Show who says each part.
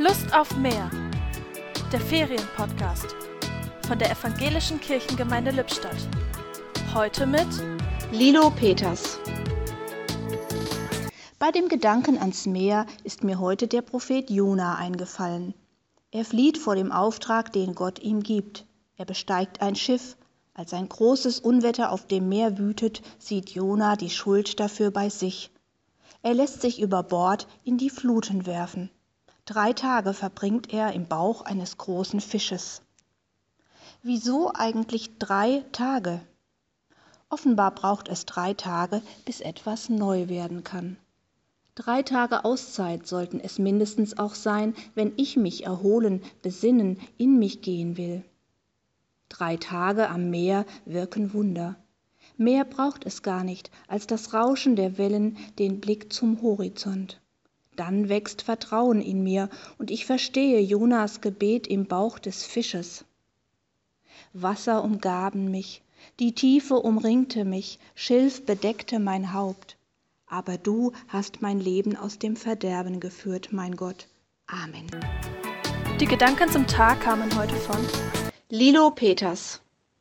Speaker 1: Lust auf mehr. Der Ferienpodcast von der Evangelischen Kirchengemeinde Lippstadt. Heute mit
Speaker 2: Lilo Peters. Bei dem Gedanken ans Meer ist mir heute der Prophet Jona eingefallen. Er flieht vor dem Auftrag, den Gott ihm gibt. Er besteigt ein Schiff. Als ein großes Unwetter auf dem Meer wütet, sieht Jona die Schuld dafür bei sich. Er lässt sich über Bord in die Fluten werfen. Drei Tage verbringt er im Bauch eines großen Fisches. Wieso eigentlich drei Tage? Offenbar braucht es drei Tage, bis etwas neu werden kann. Drei Tage Auszeit sollten es mindestens auch sein, wenn ich mich erholen, besinnen, in mich gehen will. Drei Tage am Meer wirken Wunder. Mehr braucht es gar nicht als das Rauschen der Wellen, den Blick zum Horizont. Dann wächst Vertrauen in mir und ich verstehe Jonas Gebet im Bauch des Fisches. Wasser umgaben mich, die Tiefe umringte mich, Schilf bedeckte mein Haupt. Aber du hast mein Leben aus dem Verderben geführt, mein Gott. Amen.
Speaker 1: Die Gedanken zum Tag kamen heute von
Speaker 2: Lilo Peters